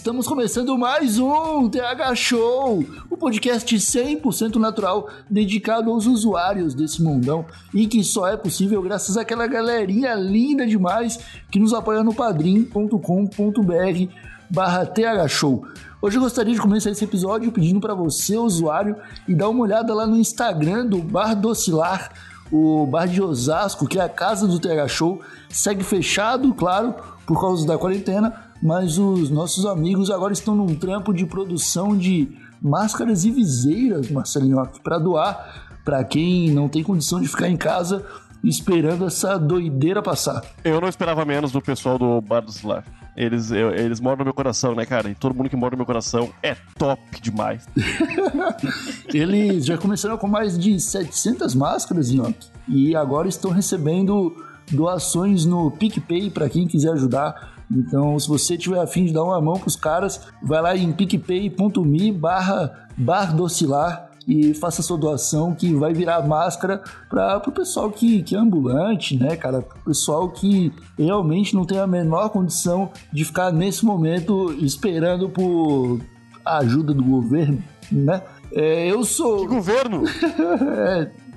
Estamos começando mais um TH Show, o podcast 100% natural dedicado aos usuários desse mundão e que só é possível graças àquela galerinha linda demais que nos apoia no padrim.com.br barra TH Show. Hoje eu gostaria de começar esse episódio pedindo para você, usuário, e dar uma olhada lá no Instagram do Bar Docilar, o bar de Osasco, que é a casa do TH Show, segue fechado, claro, por causa da quarentena, mas os nossos amigos agora estão num trampo de produção de máscaras e viseiras, Marcelinho, para doar para quem não tem condição de ficar em casa esperando essa doideira passar. Eu não esperava menos do pessoal do Bar do Celular. Eles, eu- eles moram no meu coração, né, cara? E todo mundo que mora no meu coração é top demais. Eles já começaram com mais de 700 máscaras, Nhoque, e agora estão recebendo doações no PicPay para quem quiser ajudar. Então, se você tiver afim de dar uma mão pros caras, vai lá em picpay.me barra bardocilar e faça sua doação que vai virar máscara para o pessoal que, que é ambulante, né, cara? Pro pessoal que realmente não tem a menor condição de ficar nesse momento esperando por ajuda do governo, né? É, eu sou. Que governo! É.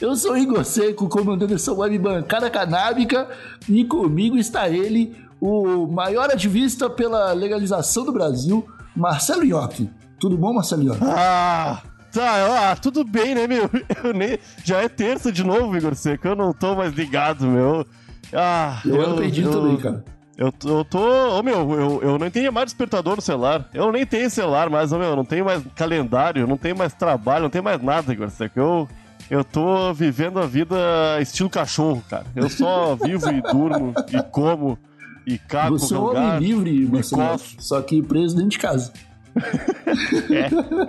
Eu sou o Igor Seco, comandante dessa web bancada canábica, e comigo está ele, o maior ativista pela legalização do Brasil, Marcelo Iocchi. Tudo bom, Marcelo Iocchi? Ah! Tá, ah, tudo bem, né, meu? Eu nem... Já é terça de novo, Igor Seco. Eu não tô mais ligado, meu. Ah, Eu, ando perdido também, cara. Eu, tô- eu tô. Ô, meu, eu, eu não tenho mais despertador no celular. Eu nem tenho celular mais, ô, meu. Eu não tenho mais calendário, não tenho mais trabalho, não tenho mais nada, Igor Seco. Eu, eu tô vivendo a vida estilo cachorro, cara. Eu só vivo e durmo e como e cago Você é um homem livre, Marcelo só que preso dentro de casa.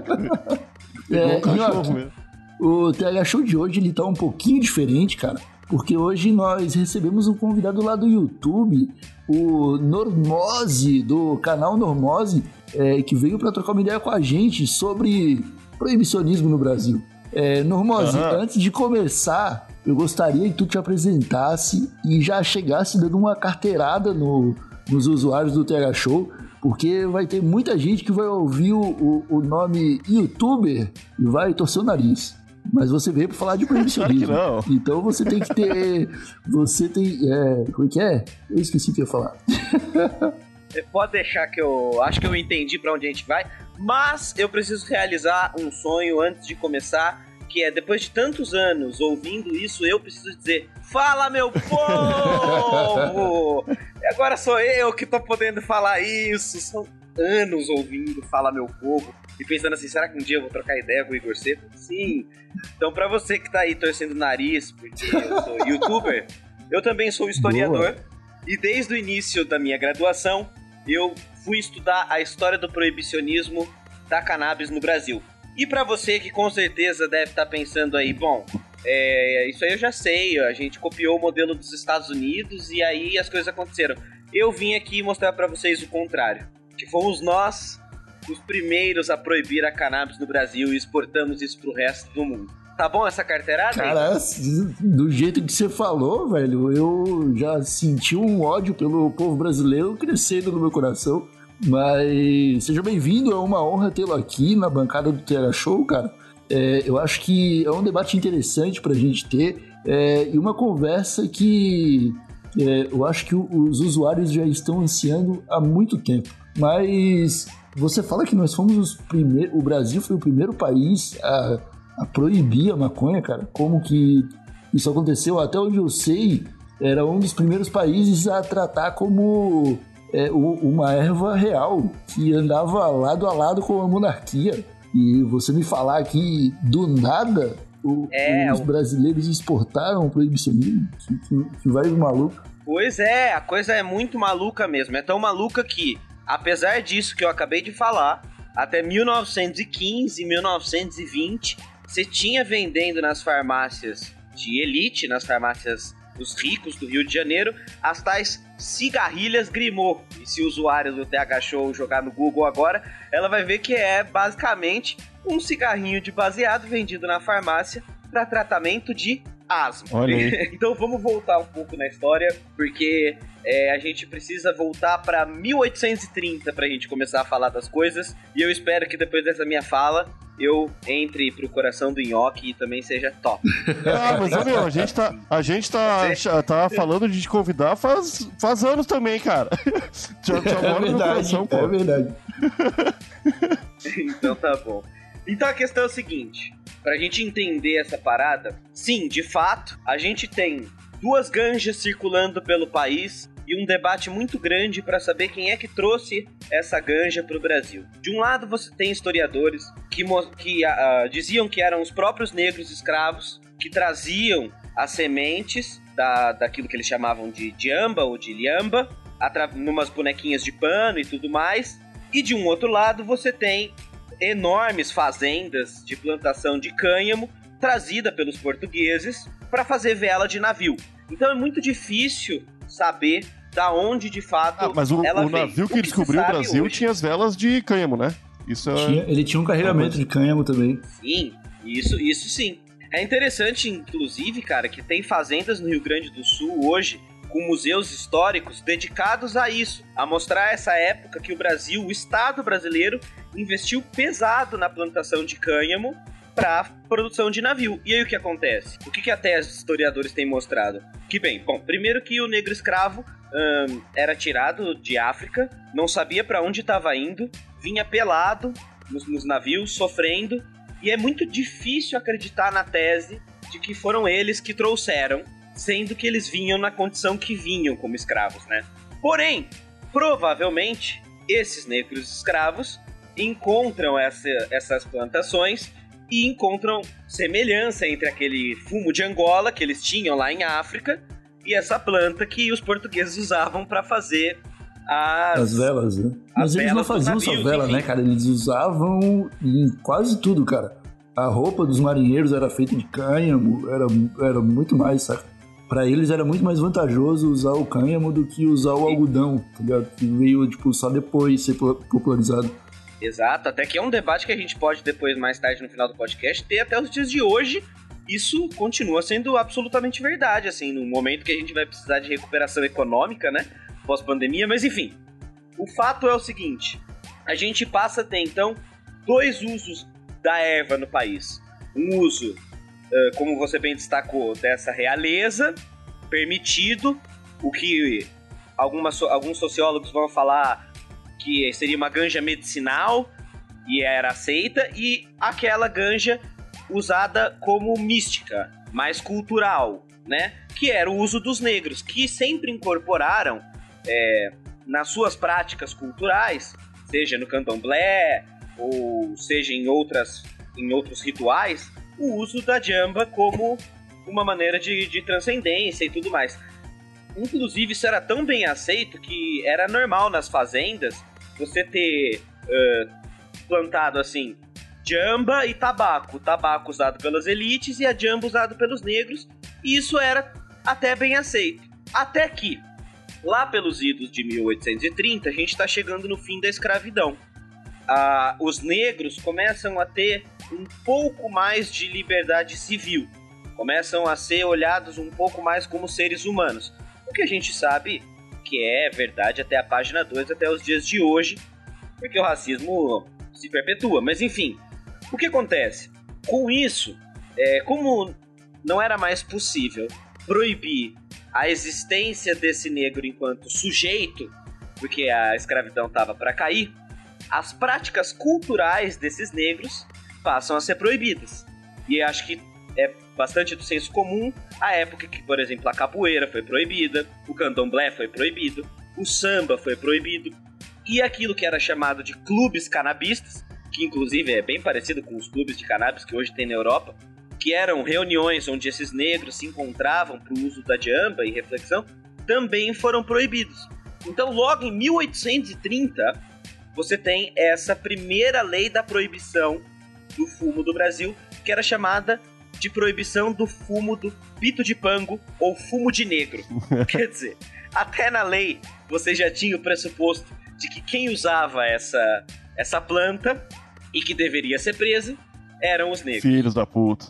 Igual É, um cachorro mesmo. O TH Show de hoje ele tá um pouquinho diferente, cara. Porque hoje nós recebemos um convidado lá do YouTube, o Normose, do canal Normose, é, que veio para trocar uma ideia com a gente sobre proibicionismo no Brasil. É, Normose, Aham. antes de começar, eu gostaria que tu te apresentasse e já chegasse dando uma carteirada no- nos usuários do TH Show, porque vai ter muita gente que vai ouvir o, o- o nome youtuber e vai torcer o nariz. Mas você veio para falar de proibicionismo. Claro que Então você tem que ter. Você tem. É, como é que é? Eu esqueci o que eu ia falar. Você pode deixar que eu. Acho que eu entendi pra onde a gente vai. Mas eu preciso realizar um sonho antes de começar. Que é depois de tantos anos ouvindo isso, eu preciso dizer: Fala, meu povo! e agora sou eu que tô podendo falar isso. São anos ouvindo Fala, meu povo. E pensando assim: será que um dia eu vou trocar ideia com o Igor Seco? Sim. Então, pra você que tá aí torcendo o nariz, porque eu sou youtuber, eu também sou historiador. E desde o início da minha graduação, eu fui estudar a história do proibicionismo da cannabis no Brasil. E pra você que com certeza deve estar pensando aí, bom, é, isso aí eu já sei, a gente copiou o modelo dos Estados Unidos e aí as coisas aconteceram. Eu vim aqui mostrar pra vocês o contrário, que fomos nós os primeiros a proibir a cannabis no Brasil e exportamos isso pro resto do mundo. Tá bom essa carteirada? Cara, do jeito que você falou, velho, eu já senti um ódio pelo povo brasileiro crescendo no meu coração. Mas seja bem-vindo, é uma honra tê-lo aqui na bancada do TH Show, cara. É, eu acho que é um debate interessante pra gente ter é, e uma conversa que é, eu acho que os usuários já estão ansiando há muito tempo. Mas você fala que nós fomos os primeiros. O Brasil foi o primeiro país a, a proibir a maconha, cara. Como que isso aconteceu? Até onde eu sei, era um dos primeiros países a tratar como é, uma erva real que andava lado a lado com a monarquia. E você me falar que do nada o- É, os brasileiros exportaram o proibicionismo, que, que, que vai maluco. Pois é, a coisa é muito maluca mesmo. É tão maluca que, apesar disso que eu acabei de falar, até 1915, 1920, você tinha vendendo nas farmácias de elite, nas farmácias dos ricos do Rio de Janeiro, as tais cigarrilhas Grimaud. E se o usuário do TH Show jogar no Google agora, ela vai ver que é basicamente um cigarrinho de baseado vendido na farmácia para tratamento de asma. Então vamos voltar um pouco na história, porque é, a gente precisa voltar para 1830 pra gente começar a falar das coisas. E eu espero que depois dessa minha fala eu entre pro coração do nhoque e também seja top. Ah, mas meu, a gente tá, a gente tá, tá falando de te convidar faz, faz anos também, cara. Já, já É verdade, coração, é verdade. então tá bom. Então a questão é o seguinte: pra gente entender essa parada, sim, de fato, a gente tem duas ganjas circulando pelo país e um debate muito grande pra saber quem é que trouxe essa ganja pro Brasil. De um lado você tem historiadores que, que ah, diziam que eram os próprios negros escravos que traziam as sementes da, daquilo que eles chamavam de diamba ou de liamba, numas bonequinhas de pano e tudo mais. E de um outro lado você tem enormes fazendas de plantação de cânhamo trazida pelos portugueses para fazer vela de navio. Então é muito difícil saber da onde de fato Ah, mas o, ela o veio. navio O que descobriu o Brasil hoje- tinha as velas de cânhamo, né? Isso é... Tinha- ele tinha um carregamento de cânhamo também. Sim, isso, isso sim. É interessante, inclusive, cara, que tem fazendas no Rio Grande do Sul hoje com museus históricos dedicados a isso, a mostrar essa época que o Brasil, o Estado brasileiro, investiu pesado na plantação de cânhamo para produção de navio. E aí o que acontece? O que, que até os historiadores têm mostrado? Que bem, bom, primeiro que o negro escravo ahn, era tirado de África, não sabia para onde estava indo, vinha pelado nos, nos navios, sofrendo, e é muito difícil acreditar na tese de que foram eles que trouxeram, sendo que eles vinham na condição que vinham como escravos, né? Porém, provavelmente, esses negros escravos encontram essa- essas plantações e encontram semelhança entre aquele fumo de Angola que eles tinham lá em África e essa planta que os portugueses usavam para fazer as, As velas, né? As Mas eles não faziam só vela, enfim. né, cara? Eles usavam em quase tudo, cara. A roupa dos marinheiros era feita de cânhamo, era, era muito mais, saca? Pra eles era muito mais vantajoso usar o cânhamo do que usar o algodão, tá ligado? Que veio, tipo, só depois ser po- popularizado. Exato, até que é um debate que a gente pode depois, mais tarde no final do podcast, ter até os dias de hoje. Isso continua sendo absolutamente verdade, assim, no momento que a gente vai precisar de recuperação econômica, né? Pós-pandemia, mas enfim. O fato é o seguinte: a gente passa a ter então dois usos da erva no país. Um uso, como você bem destacou, dessa realeza, permitido, o que algumas, alguns sociólogos vão falar que seria uma ganja medicinal e era aceita, e aquela ganja usada como mística, mais cultural, né? Que era o uso dos negros, que sempre incorporaram é, nas suas práticas culturais, seja no candomblé ou seja em outras em outros rituais, o uso da jamba como uma maneira de, de transcendência e tudo mais. Inclusive, isso era tão bem aceito que era normal nas fazendas você ter ãh, plantado assim jamba e tabaco. Tabaco usado pelas elites e a jamba usado pelos negros. E isso era até bem aceito. Até que, lá pelos idos de 1830, a gente está chegando no fim da escravidão. Ah, os negros começam a ter um pouco mais de liberdade civil. Começam a ser olhados um pouco mais como seres humanos. O que a gente sabe que é verdade até a página 2, até os dias de hoje, porque o racismo se perpetua. Mas enfim, o que acontece? Com isso, é, como não era mais possível proibir a existência desse negro enquanto sujeito, porque a escravidão estava para cair, as práticas culturais desses negros passam a ser proibidas. E acho que é bastante do senso comum a época que, por exemplo, a capoeira foi proibida, o candomblé foi proibido, o samba foi proibido, e aquilo que era chamado de clubes canabistas, que inclusive é bem parecido com os clubes de cannabis que hoje tem na Europa, que eram reuniões onde esses negros se encontravam para o uso da jamba e reflexão, também foram proibidos. Então, logo em 1830, você tem essa primeira lei da proibição do fumo do Brasil, que era chamada de proibição do fumo do pito de pango ou fumo de negro. Quer dizer, até na lei você já tinha o pressuposto de que quem usava essa, essa planta e que deveria ser preso eram os negros. Filhos da puta.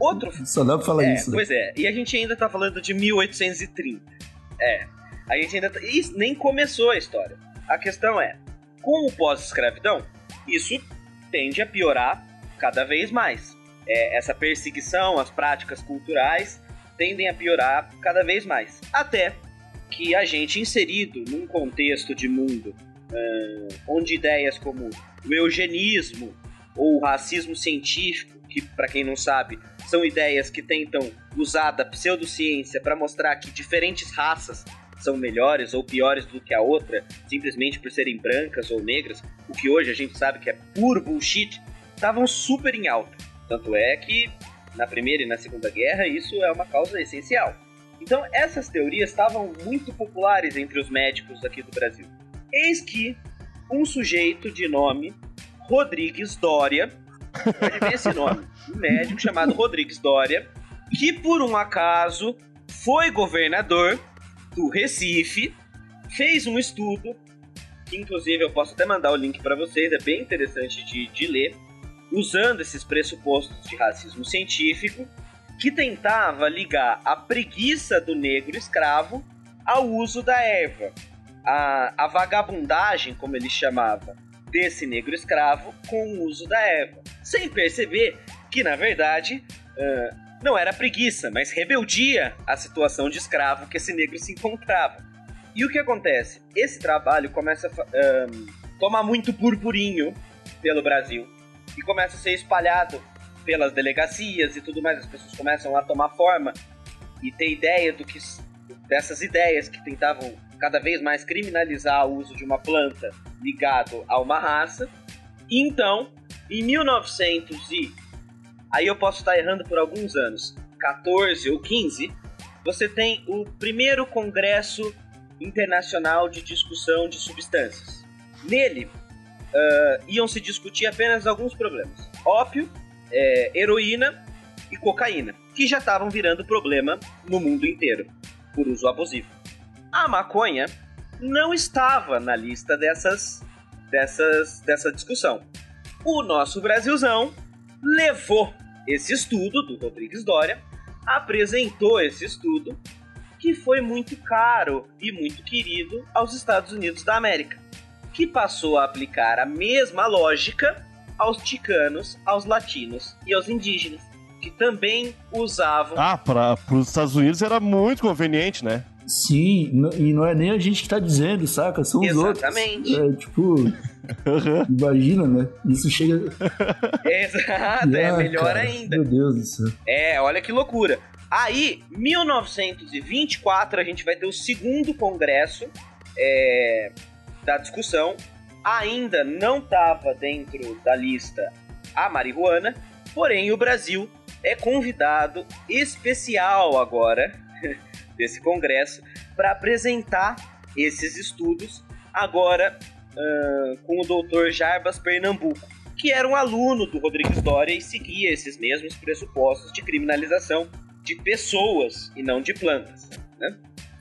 Outro. Só dá pra falar É, isso. né? pois é, e a gente ainda tá falando de 1830. É. A gente ainda. Tá... Isso nem começou a história. A questão é: com o pós-escravidão, isso tende a piorar cada vez mais. É, essa perseguição às práticas culturais tendem a piorar cada vez mais. Até que a gente, inserido num contexto de mundo ah, onde ideias como o eugenismo ou o racismo científico, que para quem não sabe, são ideias que tentam usar da pseudociência para mostrar que diferentes raças são melhores ou piores do que a outra, simplesmente por serem brancas ou negras, o que hoje a gente sabe que é puro bullshit, estavam super em alta. Tanto é que na Primeira e na Segunda Guerra isso é uma causa essencial. Então essas teorias estavam muito populares entre os médicos aqui do Brasil. Eis que um sujeito de nome Rodrigues Dória, pode ver esse nome, um médico chamado Rodrigues Dória, que por um acaso foi governador do Recife, fez um estudo, que inclusive eu posso até mandar o link para vocês, é bem interessante de, de ler, usando esses pressupostos de racismo científico, que tentava ligar a preguiça do negro escravo ao uso da erva. A, a vagabundagem, como ele chamava, desse negro escravo com o uso da erva. Sem perceber que, na verdade, não era preguiça, mas rebeldia à situação de escravo que esse negro se encontrava. E o que acontece? Esse trabalho começa a ahn, tomar muito burburinho pelo Brasil e começa a ser espalhado pelas delegacias e tudo mais. As pessoas começam a tomar forma e ter ideia do que dessas ideias que tentavam cada vez mais criminalizar o uso de uma planta ligado a uma raça. Então, em 1900 e aí eu posso estar errando por alguns anos, 14 ou 15, você tem o primeiro congresso internacional de discussão de substâncias. Nele ah, iam se discutir apenas alguns problemas: ópio, é, heroína e cocaína, que já estavam virando problema no mundo inteiro por uso abusivo. A maconha não estava na lista dessas, dessas, dessa discussão. O nosso Brasilzão levou esse estudo do Rodrigues Dória, apresentou esse estudo, que foi muito caro e muito querido aos Estados Unidos da América, que passou a aplicar a mesma lógica aos ticanos, aos latinos e aos indígenas, que também usavam Ah, para os Estados Unidos era muito conveniente, né? Sim, e não é nem a gente que tá dizendo, saca? São os Exatamente. outros. É, tipo, imagina, né? Isso chega. Exato, é Ah, melhor cara, ainda. Meu Deus do céu. É, olha que loucura. Aí, 1924, a gente vai ter o segundo congresso é, da discussão. Ainda não estava dentro da lista a marihuana, porém o Brasil é convidado especial agora desse congresso para apresentar esses estudos agora ah, com o doutor Jarbas Pernambuco, que era um aluno do Rodrigues Doria e seguia esses mesmos pressupostos de criminalização de pessoas e não de plantas. né?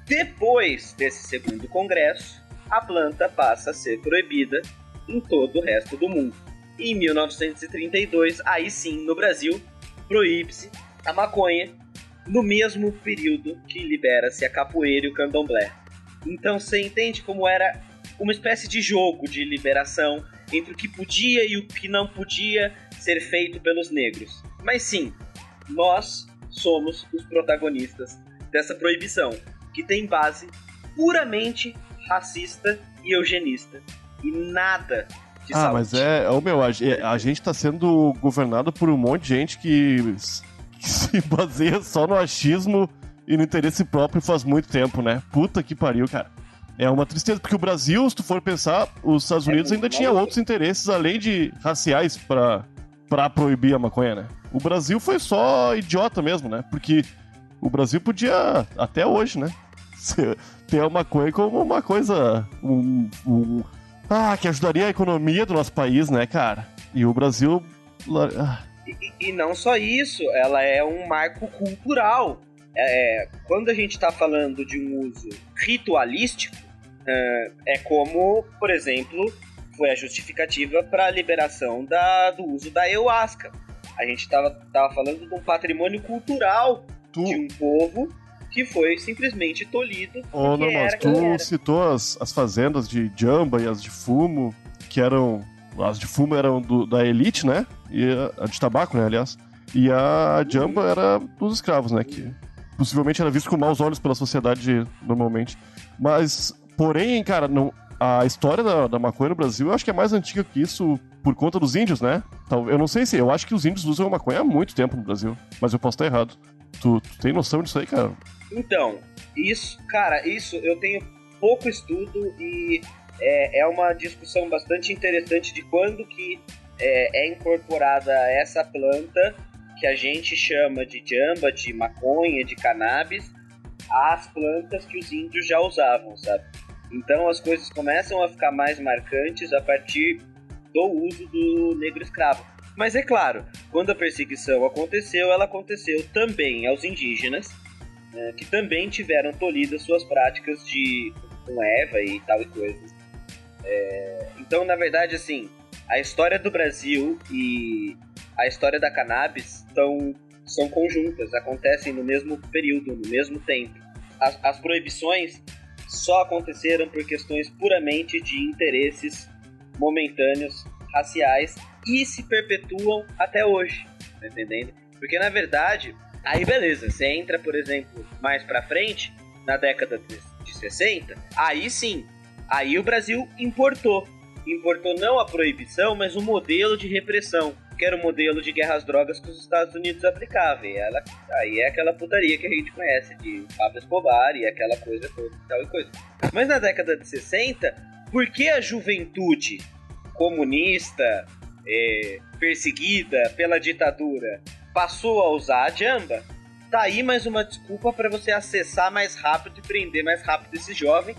Depois desse segundo congresso, a planta passa a ser proibida em todo o resto do mundo. Em 1932, aí sim, no Brasil, proíbe-se a maconha no mesmo período que libera-se a capoeira e o candomblé. Então você entende como era uma espécie de jogo de liberação entre o que podia e o que não podia ser feito pelos negros. Mas sim, nós somos os protagonistas dessa proibição, que tem base puramente racista e eugenista. E nada de Ah, saúde. mas é. Ô, meu, a, a gente tá sendo governado por um monte de gente que, se baseia só no achismo e no interesse próprio faz muito tempo, né? Puta que pariu, cara. É uma tristeza, porque o Brasil, se tu for pensar, os Estados Unidos ainda tinha outros interesses além de raciais pra, pra proibir a maconha, né? O Brasil foi só idiota mesmo, né? Porque o Brasil podia, até hoje, né? ter a maconha como uma coisa. Um, um- ah, que ajudaria a economia do nosso país, né, cara? E o Brasil. ah, E, e não só isso, ela é um marco cultural. É, quando a gente está falando de um uso ritualístico, é, é como, por exemplo, foi a justificativa para a liberação da- do uso da ayahuasca. A gente estava tava falando de um patrimônio cultural tu, de um povo que foi simplesmente tolhido. Ô, porque não, mas era quem tu citou as, as fazendas de jamba e as de fumo, que eram. As de fumo eram do- da elite, né? E a, a de tabaco, né, aliás. E a jamba era dos escravos, né? Que possivelmente era visto com maus olhos pela sociedade normalmente. Mas, porém, cara, não, a história da, da maconha no Brasil eu acho que é mais antiga que isso por conta dos índios, né? Eu não sei se. Eu acho que os índios usam a maconha há muito tempo no Brasil, mas eu posso estar errado. Tu, tu tem noção disso aí, cara? Então, isso, cara, isso eu tenho pouco estudo e é, é uma discussão bastante interessante de quando que é, é incorporada essa planta que a gente chama de jamba, de maconha, de cannabis, às plantas que os índios já usavam, sabe? Então as coisas começam a ficar mais marcantes a partir do uso do negro escravo. Mas é claro, quando a perseguição aconteceu, ela aconteceu também aos indígenas, né, que também tiveram tolhidas suas práticas de com Eva e tal e coisas. É, então, na verdade, assim, a história do Brasil e a história da cannabis são, são conjuntas, acontecem no mesmo período, no mesmo tempo. As, as proibições só aconteceram por questões puramente de interesses momentâneos, raciais, e se perpetuam até hoje, tá entendendo? Porque na verdade, aí beleza, você entra, por exemplo, mais pra frente, na década de 60, aí sim, aí o Brasil importou. Importou não a proibição, mas o modelo de repressão, que era o modelo de guerra às drogas que os Estados Unidos aplicavam. E ela, aí é aquela putaria que a gente conhece de Pablo Escobar e aquela coisa toda e tal e coisa. Mas na década de 60, por que a juventude comunista, é, perseguida pela ditadura, passou a usar a jamba, tá aí mais uma desculpa para você acessar mais rápido e prender mais rápido esse jovem,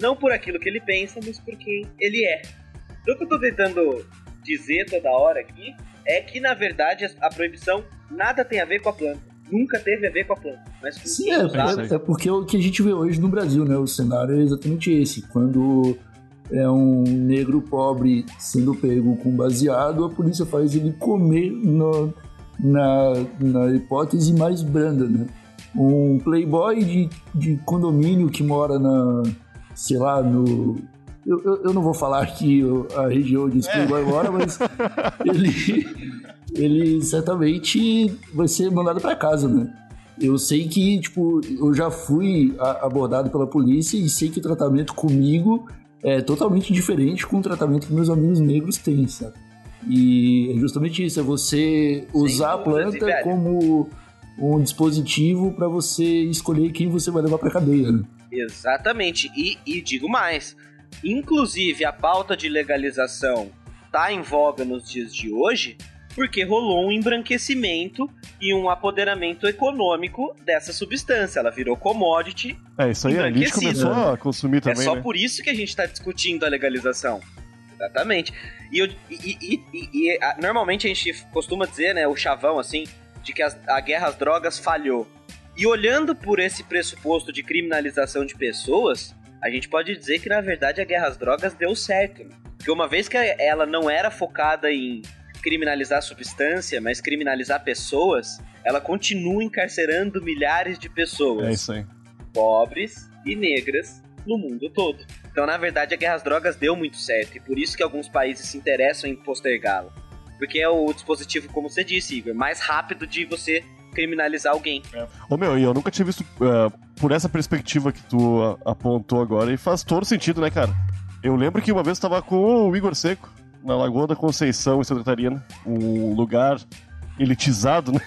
não por aquilo que ele pensa, mas por quem ele é. Então, o que eu tô tentando dizer toda hora aqui é que, na verdade, a proibição nada tem a ver com a planta. Nunca teve a ver com a planta. Mas Sim, é, é, é porque o que a gente vê hoje no Brasil, né? O cenário é exatamente esse. Quando é um negro pobre sendo pego com baseado, a polícia faz ele comer no- na, na hipótese mais branda, né? Um playboy de, de condomínio que mora na, sei lá, no... Eu, eu, eu não vou falar aqui a região onde esse playboy mora, mas ele, ele certamente vai ser mandado para casa, né? Eu sei que, tipo, eu já fui a- abordado pela polícia e sei que o tratamento comigo é totalmente diferente com o tratamento que meus amigos negros têm, sabe? E é justamente isso, é você usar a dúvidas, planta como um dispositivo para você escolher quem você vai levar pra cadeia, né? Exatamente. E, e digo mais. Inclusive, a pauta de legalização tá em voga nos dias de hoje porque rolou um embranquecimento e um apoderamento econômico dessa substância. Ela virou commodity. É, isso aí, a Embranquecido. começou a consumir também, é só né? por isso que a gente está discutindo a legalização. Exatamente. E, eu- e- e- e, a- normalmente a gente costuma dizer, né, o chavão, assim, de que as- a guerra às drogas falhou. E olhando por esse pressuposto de criminalização de pessoas, a gente pode dizer que na verdade a guerra às drogas deu certo. né? Porque uma vez que ela não era focada em criminalizar substância, mas criminalizar pessoas, ela continua encarcerando milhares de pessoas É isso aí. pobres e negras no mundo todo. Então, na verdade, a guerra às drogas deu muito certo e por isso que alguns países se interessam em postergá-la. Porque é o dispositivo, como você disse, Igor, mais rápido de você criminalizar alguém. Ô meu, e eu nunca tinha visto é, por essa perspectiva que tu apontou agora, e faz todo sentido, né, cara? Eu lembro que uma vez eu tava com o Igor Seco, na Lagoa da Conceição, em Santa Catarina, um lugar elitizado, né?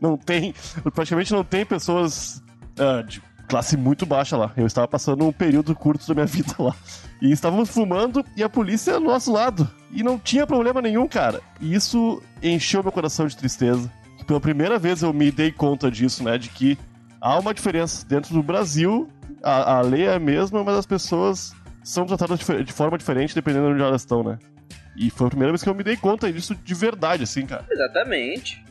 Não, tem, praticamente não tem pessoas ah, de classe muito baixa lá. Eu estava passando um período curto da minha vida lá. E estávamos fumando e a polícia ao nosso lado. E não tinha problema nenhum, cara. E isso encheu meu coração de tristeza. Pela primeira vez eu me dei conta disso, né? De que há uma diferença. Dentro do Brasil, a, a lei é a mesma, mas as pessoas são tratadas de, forma diferente dependendo de onde elas estão, né? E foi a primeira vez que eu me dei conta disso de verdade, assim, cara. Exatamente.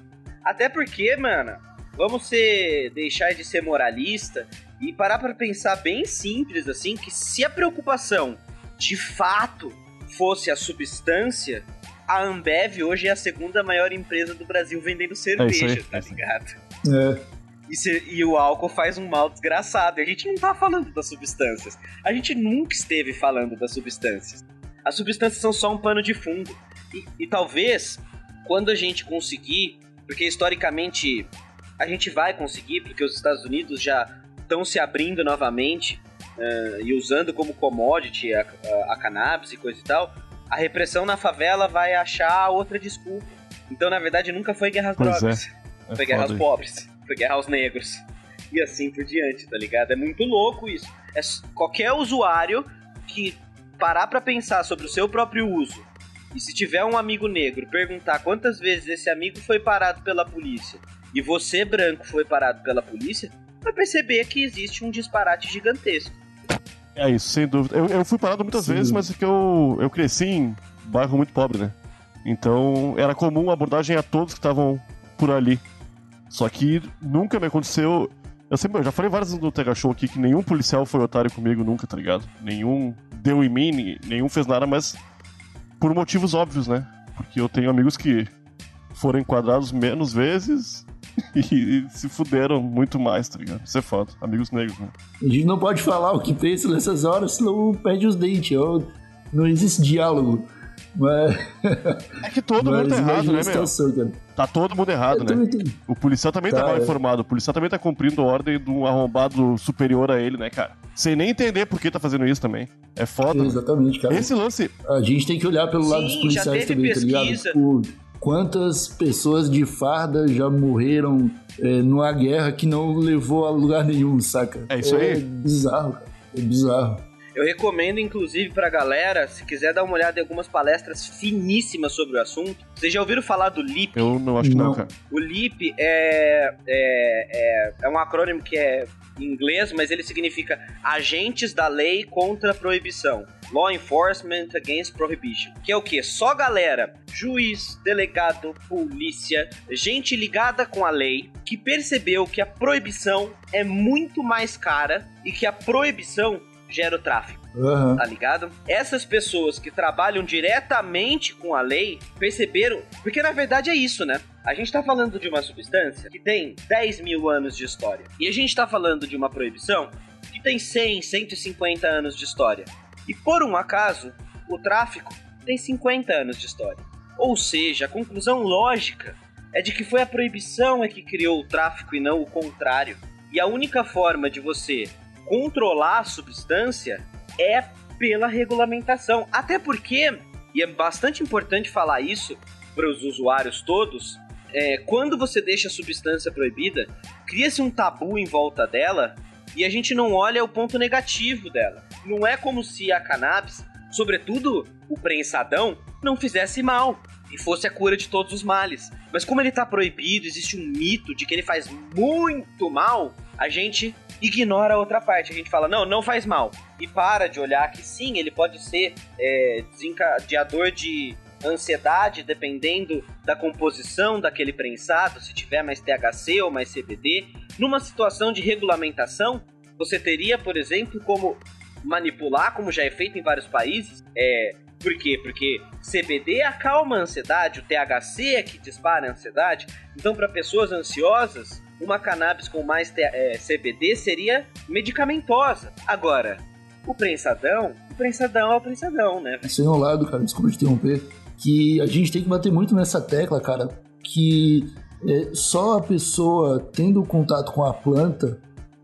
Até porque, mano, vamos ser deixar de ser moralista e parar para pensar bem simples assim que se a preocupação de fato fosse a substância, a Ambev hoje é a segunda maior empresa do Brasil vendendo cerveja, aí, tá é ligado? É. E, se- e o álcool faz um mal desgraçado. E a gente não tá falando das substâncias. A gente nunca esteve falando das substâncias. As substâncias são só um pano de fundo. E, e talvez, quando a gente conseguir, porque historicamente a gente vai conseguir, porque os Estados Unidos já estão se abrindo novamente eh, e usando como commodity a, a, a cannabis e coisa e tal, a repressão na favela vai achar outra desculpa. Então, na verdade, nunca foi guerra às Pois drogas. É Foi guerra aos pobres, foi guerra aos negros. E assim por diante, tá ligado? É muito louco isso. É qualquer usuário que parar pra pensar sobre o seu próprio uso e se tiver um amigo negro perguntar quantas vezes esse amigo foi parado pela polícia e você branco foi parado pela polícia, vai perceber que existe um disparate gigantesco. É isso, sem dúvida. Eu, eu fui parado muitas Sim. vezes, mas é que eu, eu cresci em bairro muito pobre, né? Então era comum a abordagem a todos que estavam por ali. Só que nunca me aconteceu. Eu sempre, eu já falei várias vezes no Tega Show aqui que nenhum policial foi otário comigo nunca, tá ligado? Nenhum deu em mim, nenhum fez nada, mas por motivos óbvios, né? Porque eu tenho amigos que foram enquadrados menos vezes e, se fuderam muito mais, tá ligado? Isso é foda. Amigos negros, né? A gente não pode falar o que pensa nessas horas, senão perde os dentes. Não existe diálogo. Mas, É que todo mundo tá mas errado, né, a meu? situação, cara. Tá todo mundo errado, né? também O policial também tá, Tá, mal é. informado. O policial também tá cumprindo a ordem de um arrombado superior a ele, né, cara? Sem nem entender por que tá fazendo isso também. É foda. né? Exatamente, cara. Esse lance. A gente tem que olhar pelo lado Sim, dos já policiais teve também, tá ligado? pesquisa. Quantas pessoas de farda já morreram é, numa guerra que não levou a lugar nenhum, saca? É isso aí. É bizarro, cara. É bizarro. Eu recomendo, inclusive, pra galera, se quiser dar uma olhada em algumas palestras finíssimas sobre o assunto. Vocês já ouviram falar do LIP? Eu não acho que não, Não. cara. O LIP é, é, é, é um acrônimo que é em inglês, mas ele significa Agentes da Lei contra a Proibição. Law Enforcement Against Prohibition. Que é o quê? Só galera, juiz, delegado, polícia, gente ligada com a lei, que percebeu que a proibição é muito mais cara e que a proibição gera o tráfico Aham. tá ligado? Essas pessoas que trabalham diretamente com a lei perceberam. Porque na verdade é isso, né? A gente tá falando de uma substância que tem 10 mil anos de história. E a gente tá falando de uma proibição que tem 100, 150 anos de história. E por um acaso, o tráfico tem 50 anos de história. Ou seja, a conclusão lógica é de que foi a proibição é que criou o tráfico e não o contrário. E a única forma de você controlar a substância é pela regulamentação. Até porque, e é bastante importante falar isso para os usuários todos, é, quando você deixa a substância proibida, cria-se um tabu em volta dela e a gente não olha o ponto negativo dela. Não é como se a cannabis, sobretudo o prensadão, não fizesse mal e fosse a cura de todos os males. Mas como ele está proibido, existe um mito de que ele faz muito mal, a gente ignora a outra parte. A gente fala, não, não faz mal. E para de olhar que sim, ele pode ser é, desencadeador de ansiedade, dependendo da composição daquele prensado, se tiver mais THC ou mais CBD. Numa situação de regulamentação, você teria, por exemplo, como manipular, como já é feito em vários países. É, por quê? Porque CBD acalma a ansiedade, o THC é que dispara a ansiedade. Então, para pessoas ansiosas, uma cannabis com mais é, CBD seria medicamentosa. Agora, o prensadão, o prensadão é o prensadão, né? Isso é um lado, cara, desculpa te interromper, que a gente tem que bater muito nessa tecla, cara, que é, só a pessoa tendo contato com a planta,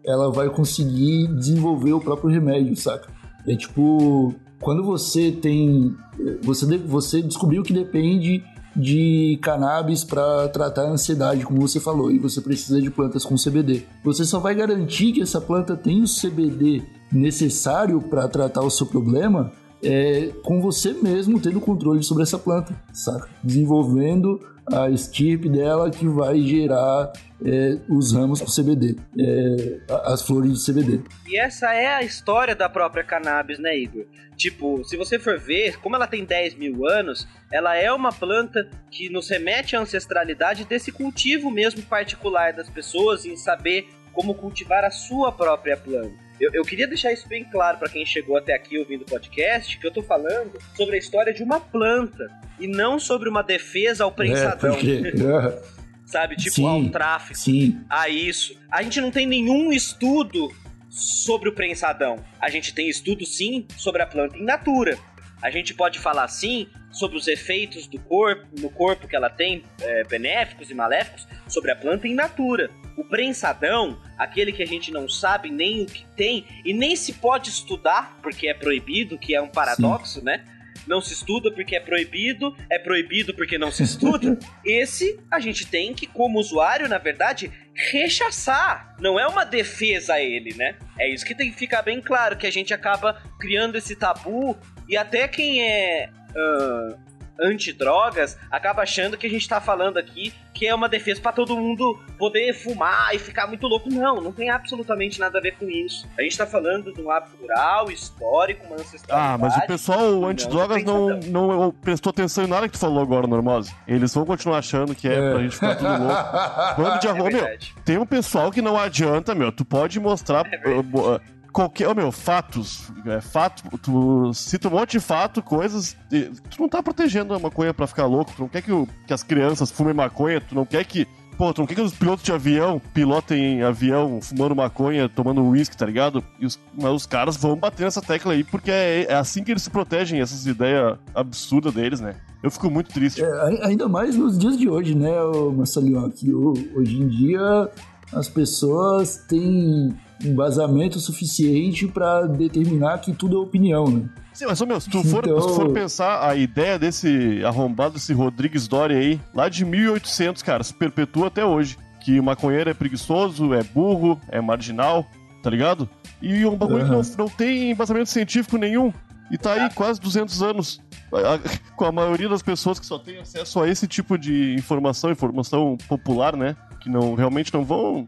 ela vai conseguir desenvolver o próprio remédio, saca? É tipo, quando você tem. Você, você descobriu que depende de cannabis para tratar a ansiedade, como você falou, e você precisa de plantas com CBD. Você só vai garantir que essa planta tem o CBD necessário para tratar o seu problema é, com você mesmo tendo controle sobre essa planta, saca? Desenvolvendo a estirpe dela que vai gerar é, os ramos com CBD, é, as flores de CBD. E essa é a história da própria cannabis, né, Igor? Tipo, se você for ver, como ela tem 10 mil anos, ela é uma planta que nos remete à ancestralidade desse cultivo mesmo particular das pessoas em saber como cultivar a sua própria planta. Eu, eu queria deixar isso bem claro para quem chegou até aqui ouvindo o podcast, que eu tô falando sobre a história de uma planta e não sobre uma defesa ao prensadão. É, porque... Sabe, tipo Sim, ao tráfico. Sim. A isso. A gente não tem nenhum estudo sobre o prensadão. A gente tem estudo sim sobre a planta in natura. A gente pode falar sim sobre os efeitos do corpo, no corpo que ela tem, é, benéficos e maléficos, sobre a planta in natura. O prensadão, aquele que a gente não sabe nem o que tem e nem se pode estudar, porque é proibido, que é um paradoxo, né? Não se estuda porque é proibido, é proibido porque não se estuda. Esse a gente tem que, como usuário, na verdade, rechaçar. Não é uma defesa a ele, né? É isso que tem que ficar bem claro, que a gente acaba criando esse tabu e até quem é uh, antidrogas acaba achando que a gente tá falando aqui que é uma defesa para todo mundo poder fumar e ficar muito louco. Não, não tem absolutamente nada a ver com isso. A gente tá falando de um hábito rural, histórico, uma ancestralidade. Ah, mas o pessoal antidrogas não, não, não prestou atenção em nada que tu falou agora, Normose. Eles vão continuar achando que é, é. pra gente ficar tudo louco. Bando de arroba. É meu, tem um pessoal que não adianta, meu. Tu pode mostrar. É qualquer. Oh, meu, fatos. É, fato, tu cita um monte de fato, coisas. E, tu não tá protegendo a maconha pra ficar louco. Tu não quer que, o, que as crianças fumem maconha. Tu não quer que. Pô, tu não quer que os pilotos de avião pilotem avião fumando maconha, tomando uísque, tá ligado? E os, mas os caras vão bater nessa tecla aí, porque é, é assim que eles se protegem, essas ideias absurdas deles, né? Eu fico muito triste. É, ainda mais nos dias de hoje, né, Marcelinho? Que hoje em dia as pessoas têm embasamento suficiente para determinar que tudo é opinião, né? Sim, mas, meu, se tu, for, então... se tu for pensar a ideia desse arrombado, desse Rodrigues Doria aí, lá de 1800, cara, se perpetua até hoje. Que o maconheiro é preguiçoso, é burro, é marginal, tá ligado? E um bagulho uhum. que não, não tem embasamento científico nenhum. E tá aí quase 200 anos com a maioria das pessoas que só tem acesso a esse tipo de informação, informação popular, né? Que não realmente não vão.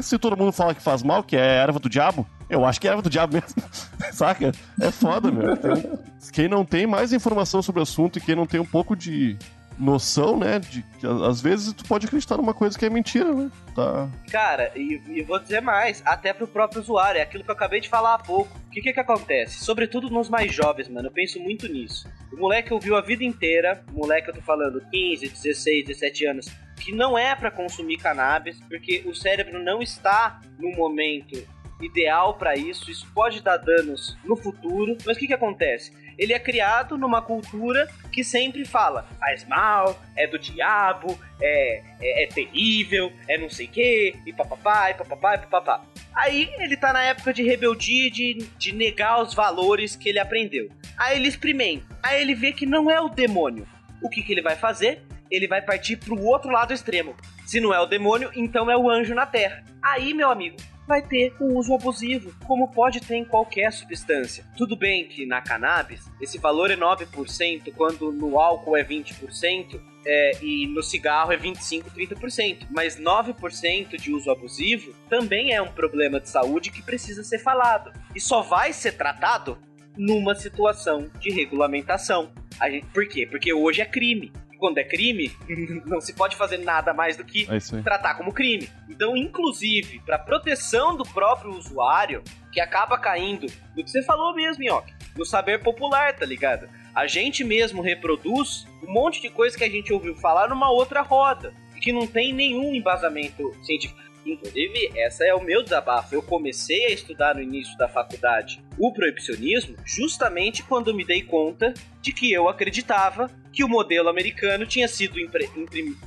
Se todo mundo fala que faz mal, que é erva do diabo, eu acho que é erva do diabo mesmo. Saca? É foda, meu. Então, quem não tem mais informação sobre o assunto e quem não tem um pouco de noção, né? De que às vezes tu pode acreditar numa coisa que é mentira, né? Tá. Cara, e, e vou dizer mais, até pro próprio usuário, é aquilo que eu acabei de falar há pouco. O que que, que acontece? Sobretudo nos mais jovens, mano, eu penso muito nisso. O moleque ouviu a vida inteira, o moleque eu tô falando 15, 16, 17 anos, que não é para consumir cannabis, porque o cérebro não está no momento ideal para isso, isso pode dar danos no futuro. Mas o que, que acontece? Ele é criado numa cultura que sempre fala: faz mal, é do diabo, é, é, é terrível, é não sei o que, e papapá, e papapá, e papapá. Aí ele tá na época de rebeldia, de, de negar os valores que ele aprendeu. Aí ele experimenta, aí ele vê que não é o demônio. O que, que ele vai fazer? Ele vai partir pro outro lado extremo. Se não é o demônio, então é o anjo na terra. Aí, meu amigo, vai ter um uso abusivo, como pode ter em qualquer substância. Tudo bem que na cannabis esse valor é 9%, quando no álcool é 20%, é, e no cigarro é 25, 30%. Mas 9% de uso abusivo também é um problema de saúde que precisa ser falado. E só vai ser tratado numa situação de regulamentação. Gente, por quê? Porque hoje é crime quando é crime, não se pode fazer nada mais do que é tratar como crime. Então, inclusive, para proteção do próprio usuário, que acaba caindo no que você falou mesmo, Nhoque, no saber popular, tá ligado? A gente mesmo reproduz um monte de coisa que a gente ouviu falar numa outra roda, que não tem nenhum embasamento científico. Inclusive, essa é o meu desabafo. Eu comecei a estudar no início da faculdade o proibicionismo justamente quando me dei conta de que eu acreditava que o modelo americano tinha sido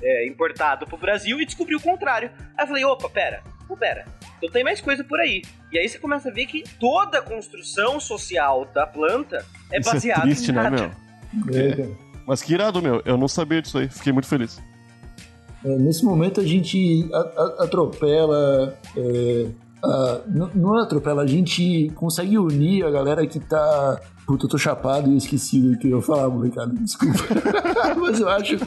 é, importado para o Brasil e descobri o contrário. Aí eu falei, opa, pera, oh, pera, então tem mais coisa por aí. E aí você começa a ver que toda a construção social da planta é Isso baseada é triste, em né, nada. Né, meu? É. Mas que irado, meu. Eu não sabia disso aí. Fiquei muito feliz. É, nesse momento a gente atropela. é, a- não, não atropela, a gente consegue unir a galera que tá. Puta, eu tô chapado e esqueci o que eu falar, molecada. Desculpa. Mas eu acho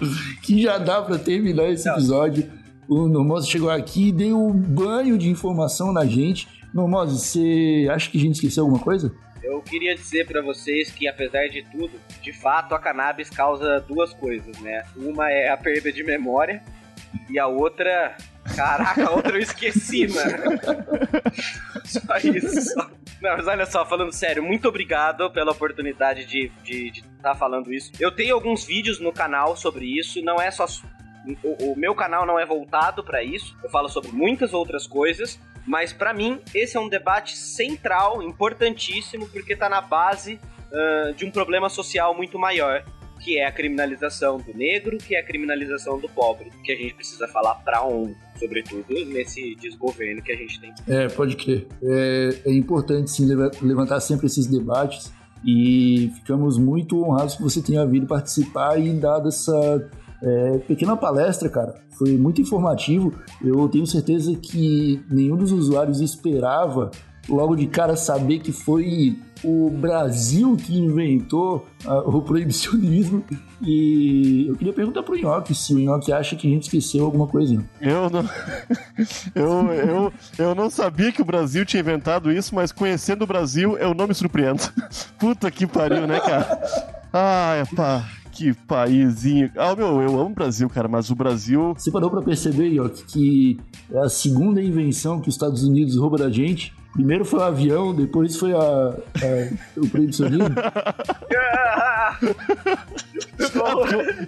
que já dá pra terminar esse episódio. O Normose chegou aqui e deu um banho de informação na gente. Normose, você acha que a gente esqueceu alguma coisa? Eu queria dizer pra vocês que, apesar de tudo, de fato a cannabis causa duas coisas, né? Uma é a perda de memória e a outra. Caraca, a outra eu esqueci, mano. Só isso. Não, mas olha só, falando sério, muito obrigado pela oportunidade de estar de, tá falando isso. Eu tenho alguns vídeos no canal sobre isso, não é só. O, o meu canal não é voltado pra isso, eu falo sobre muitas outras coisas, mas pra mim esse é um debate central, importantíssimo, porque tá na base ah, de um problema social muito maior, que é a criminalização do negro, que é a criminalização do pobre, que a gente precisa falar pra um, sobretudo nesse desgoverno que a gente tem. É, pode crer. É, é importante sim leva- levantar sempre esses debates e ficamos muito honrados que você tenha vindo participar e dado essa é, pequena palestra, cara. Foi muito informativo. Eu tenho certeza que nenhum dos usuários esperava logo de cara saber que foi o Brasil que inventou ah, o proibicionismo. E eu queria perguntar pro Nhoque se o Nhoque acha que a gente esqueceu alguma coisa. Eu não. eu, eu, eu não sabia que o Brasil tinha inventado isso, mas conhecendo o Brasil, eu não me surpreendo. Puta que pariu, né, cara? Ai, pá. Que paísinho. Ah, meu, eu amo o Brasil, cara, mas o Brasil. Você parou pra perceber, Yoki, que é a segunda invenção que os Estados Unidos rouba da gente? Primeiro foi o avião, depois foi a, a- o proibicionismo.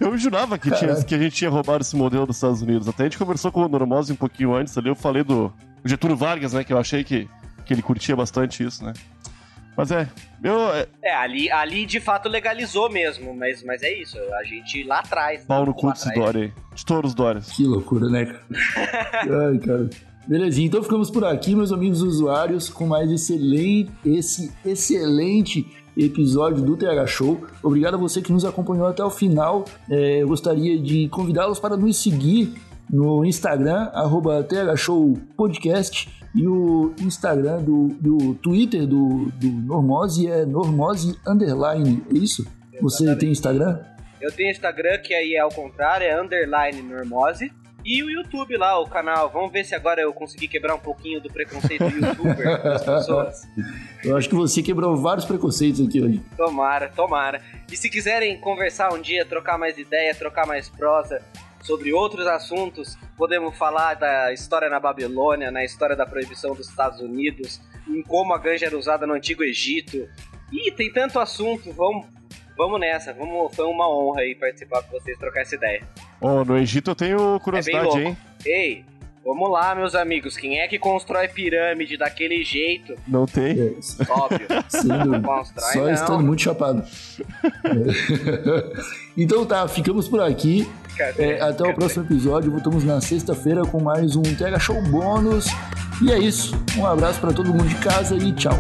Eu, eu jurava que, tinha, que a gente tinha roubado esse modelo dos Estados Unidos. Até a gente conversou com o Normose um pouquinho antes ali. Eu falei do Getúlio Vargas, né? Que eu achei que, que ele curtia bastante isso, né? Mas é. Eu, é É, ali, ali de fato legalizou mesmo, mas, mas é isso, a gente lá atrás. pau no lá cu desse atrás. Dória aí. De todos os Dórias. Que loucura, né, cara? Ai, cara. Belezinha, então ficamos por aqui, meus amigos usuários, com mais excelente, esse excelente episódio do TH Show. Obrigado a você que nos acompanhou até o final. É, eu gostaria de convidá-los para nos seguir no Instagram, arroba e o Instagram do, do Twitter do, do Normose é Normose Underline, é isso? Você tem Instagram? Eu tenho Instagram, que aí é ao contrário, é underline normose. E o YouTube lá, o canal. Vamos ver se agora eu consegui quebrar um pouquinho do preconceito do youtuber das pessoas. Eu acho que você quebrou vários preconceitos aqui hoje. Tomara, tomara. E se quiserem conversar um dia, trocar mais ideia, trocar mais prosa sobre outros assuntos, podemos falar da história na Babilônia, na história da proibição dos Estados Unidos, em como a ganja era usada no Antigo Egito. Ih, tem tanto assunto, vamos, vamos nessa. Vamos, foi uma honra aí participar com vocês, trocar essa ideia. Ó, no Egito eu tenho É curiosidade, louco. hein? Ei, vamos lá, meus amigos. Quem é que constrói pirâmide daquele jeito? Não tem. É, Óbvio. sem dúvida. Constrói Só não. estando muito chapado. É. então tá, ficamos por aqui. Cadê? É, até o próximo episódio. Voltamos na sexta-feira com mais um TH Show bônus. E é isso. Um abraço pra todo mundo de casa e tchau.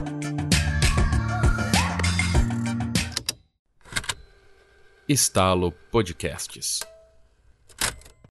Estalo Podcasts.